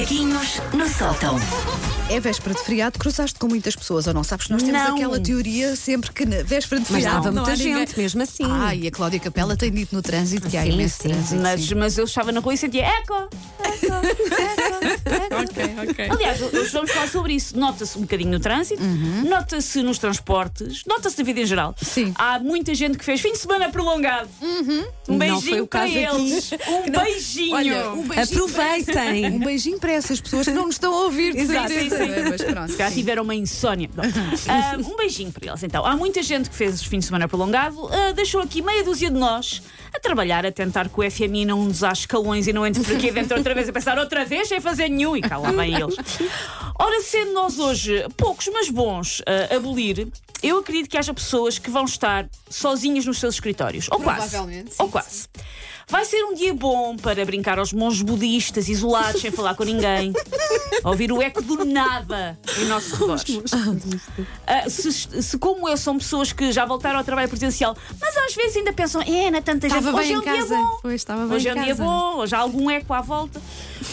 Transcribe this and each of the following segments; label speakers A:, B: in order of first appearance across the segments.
A: Macaquinhos no sótão.
B: É véspera de feriado, cruzaste com muitas pessoas ou não? Sabes que nós temos
C: Não.
B: aquela teoria sempre que na véspera de
C: Mas
B: feriado.
C: estava
B: não
C: muita
B: há ninguém.
C: gente, mesmo assim.
B: Ah, e a Cláudia Capela tem dito no trânsito que há
C: Sim,
B: imenso
C: sim.
B: trânsito.
C: Mas,
B: sim.
C: mas eu estava na rua e sentia eco, eco, eco, eco.
B: Ok, ok.
C: Aliás, hoje vamos falar sobre isso. Nota-se um bocadinho no trânsito, nota-se nos transportes, nota-se na vida em geral.
B: Sim.
C: Há muita gente que fez fim de semana prolongado. Um
D: Não
C: beijinho
D: foi o
C: para
D: caso
C: eles. Um
B: Não.
C: beijinho.
B: Olha, um beijinho
D: Aproveitem.
B: Um beijinho para essas pessoas que não nos estão a ouvir, de
C: Exato,
B: certeza.
C: sim, sim.
B: Mas pronto.
C: Se calhar tiveram uma insónia. Bom, ah, um beijinho para eles. Então, há muita gente que fez fim de semana prolongado, ah, deixou aqui meia dúzia de nós a trabalhar, a tentar que o FMI não nos dá escalões e não entre por aqui dentro outra vez a pensar outra vez sem fazer nenhum. E cá lá vêm eles. Ora, sendo nós hoje poucos, mas bons a abolir, eu acredito que haja pessoas que vão estar sozinhas nos seus escritórios. Ou quase.
B: Provavelmente, sim,
C: Ou quase. Vai ser um dia bom para brincar aos monges budistas isolados, sem falar com ninguém. Ouvir o eco do nada em nosso redor. Ah, se, se, como eu, são pessoas que já voltaram ao trabalho presencial, mas às vezes ainda pensam, é, não é tanta gente. Hoje é um dia
B: casa.
C: bom.
B: Pois,
C: Hoje é um dia
B: casa.
C: bom, hoje há algum eco à volta.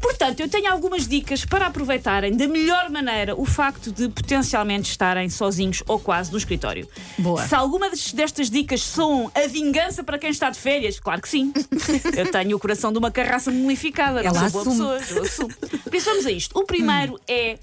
C: Portanto, eu tenho algumas dicas para aproveitarem da melhor maneira o facto de potencialmente estarem sozinhos ou quase no escritório.
B: Boa.
C: Se alguma des- destas dicas são a vingança para quem está de férias, claro que sim. Eu tenho o coração de uma carraça mumificada. não
D: Ela
C: sou boa
D: assume.
C: pessoa, eu assumo. Por isso vamos a isto. O primeiro é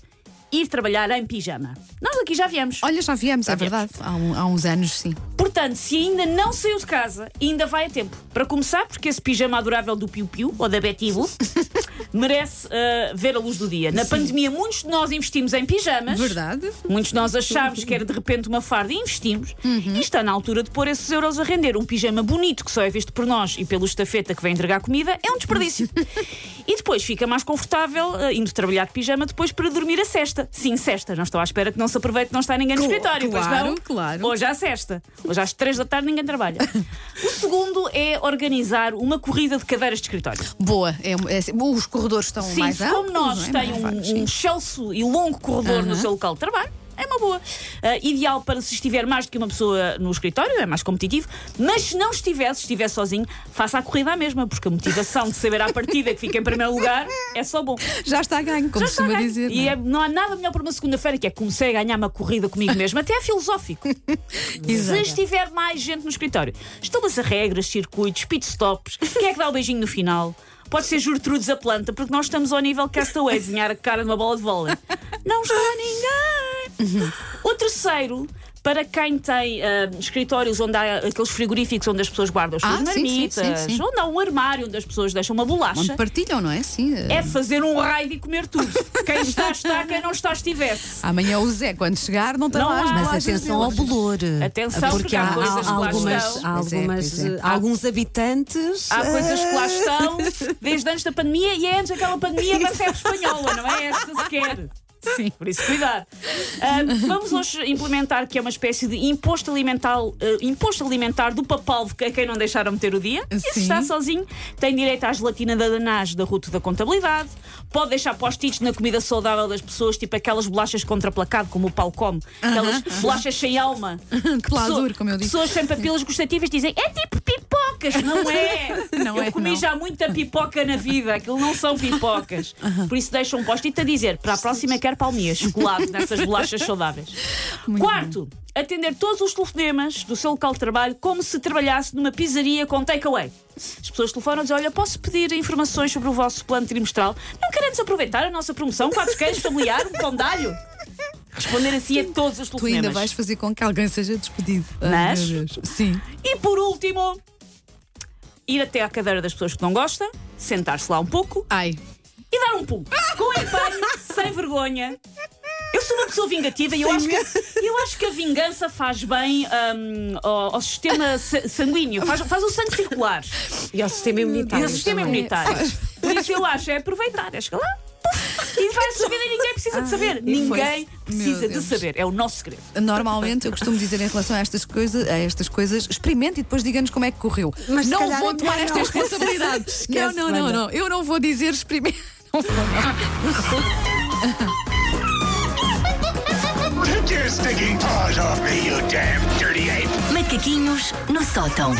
C: ir trabalhar em pijama. Nós aqui já viemos.
B: Olha, já viemos, é
C: viemos.
B: verdade. Há, um- há uns anos, sim.
C: Portanto, se ainda não saiu de casa, ainda vai a tempo. Para começar, porque esse pijama adorável do Piu Piu, ou da Betty Boo, merece ah, ver a luz do dia. Na pandemia, muitos de nós investimos em pijamas.
B: Verdade.
C: Muitos de nós achámos que era de repente uma farda e investimos. E está na altura de pôr esses euros a render. Um pijama bonito que só é visto por nós e pelo estafeta que vem entregar comida é um desperdício. e depois fica mais confortável ah, indo trabalhar de pijama depois para dormir a cesta. Sim, cesta. Não estou à espera que não se aproveite não está ninguém no escritório. pois
B: claro,
C: não?
B: claro.
C: Hoje à sexta. Hoje às três da tarde ninguém trabalha. o segundo é organizar uma corrida de cadeiras de escritório.
B: Boa. É, é os corredores estão
C: Sim,
B: mais
C: se
B: amplos.
C: como nós
B: é?
C: tem um, um
B: sim.
C: excelso e longo corredor no seu local de trabalho. É uma boa. Ah, ideal para se estiver mais do que uma pessoa no escritório, é mais competitivo. Mas se não estiver, se estiver sozinho, faça a corrida à mesma, porque a motivação de saber à partida que fica em primeiro lugar é só bom.
B: Já está ganho, como
C: Já está
B: costuma
C: ganho.
B: dizer.
C: E
B: não é?
C: é- não há nada melhor para uma segunda-feira que é comecei a ganhar uma corrida comigo mesmo. Até é filosófico. Se estiver mais gente no escritório, estabeleça regras, circuitos, pitstops. Quem é que dá o beijinho no final? Pode ser Gertrudes a planta, porque nós estamos ao nível Castaway, desenhar a cara de uma bola de vôlei. Não está ninguém! O terceiro, para quem tem ah, escritórios onde há aqueles frigoríficos onde as pessoas guardam as
B: Ah,
C: suas
B: sim, sim,
C: marmitas,
B: sim, sim.
C: onde há um armário onde as pessoas deixam uma bolacha.
B: Onde partilham, não é? Sim.
C: É fazer um raio e comer tudo. Quem está, está, quem não está, estivesse.
B: Amanhã o Zé, quando chegar, não as
C: há,
D: Mas atenção ao bolor.
C: Atenção,
D: porque
C: porque
D: há,
C: há coisas
D: há
C: que lá
D: algumas,
C: estão.
D: há
B: é,
D: algumas,
B: pois é.
D: eh, alguns habitantes.
C: Há
D: eh,
C: coisas que lá estão desde antes da pandemia e é antes daquela pandemia da febre espanhola, não é esta sequer.
B: Sim.
C: Por isso, cuidado. Ah, vamos hoje implementar que é uma espécie de imposto alimentar, ah, imposto alimentar do papalvo a quem não deixaram meter o dia. E se
B: Sim.
C: está sozinho, tem direito à gelatina da Danage da ruta da contabilidade. Pode deixar post-its na comida saudável das pessoas, tipo aquelas bolachas contraplacado, como o Paulo come. Aquelas bolachas sem alma.
B: Cladura,
C: Pessoa-
B: como eu disse.
C: Pessoas sem papilas gustativas dizem é tipo pipocas. Não é.
B: Não
C: eu
B: é,
C: comi
B: não.
C: já muita pipoca na vida. Aquilo não são pipocas. Por isso deixam um post-it a dizer para a próxima quer palmias, chocolate nessas bolachas saudáveis. Quarto, atender todos os telefonemas do seu local de trabalho como se trabalhasse numa pizzaria com takeaway. As pessoas telefonam e dizem: Olha, posso pedir informações sobre o vosso plano trimestral? Não queremos aproveitar a nossa promoção? Quatro queijos familiar, um pão de alho? Responder assim a todos os
B: Tu
C: telefonemas.
B: ainda vais fazer com que alguém seja despedido. Ai,
C: Mas-
B: Deus. Sim.
C: E por último, ir até à cadeira das pessoas que não gosta, sentar-se lá um pouco
B: Ai.
C: e dar um pulo. Com empenho, sem vergonha. Eu sou uma pessoa vingativa e eu acho, que, eu acho que a vingança faz bem hum, ao, ao sistema sa- sanguíneo, faz, faz o sangue circular
D: E ao sistema
C: e
D: imunitário.
C: ao sistema imunitário. Por isso eu acho é aproveitar, é chegar lá e vai-se a vida e ninguém precisa de saber. Ninguém precisa de saber. É o nosso segredo.
B: Normalmente eu costumo dizer em relação a estas coisas, a estas coisas, experimente e depois diga-nos como é que correu.
D: Mas
B: não vou
D: é
B: tomar esta
D: não.
B: responsabilidade. não,
D: Esquece,
B: não, não, não. Eu não vou dizer experimente. Não vou, não.
A: Macaquinhos no sótão.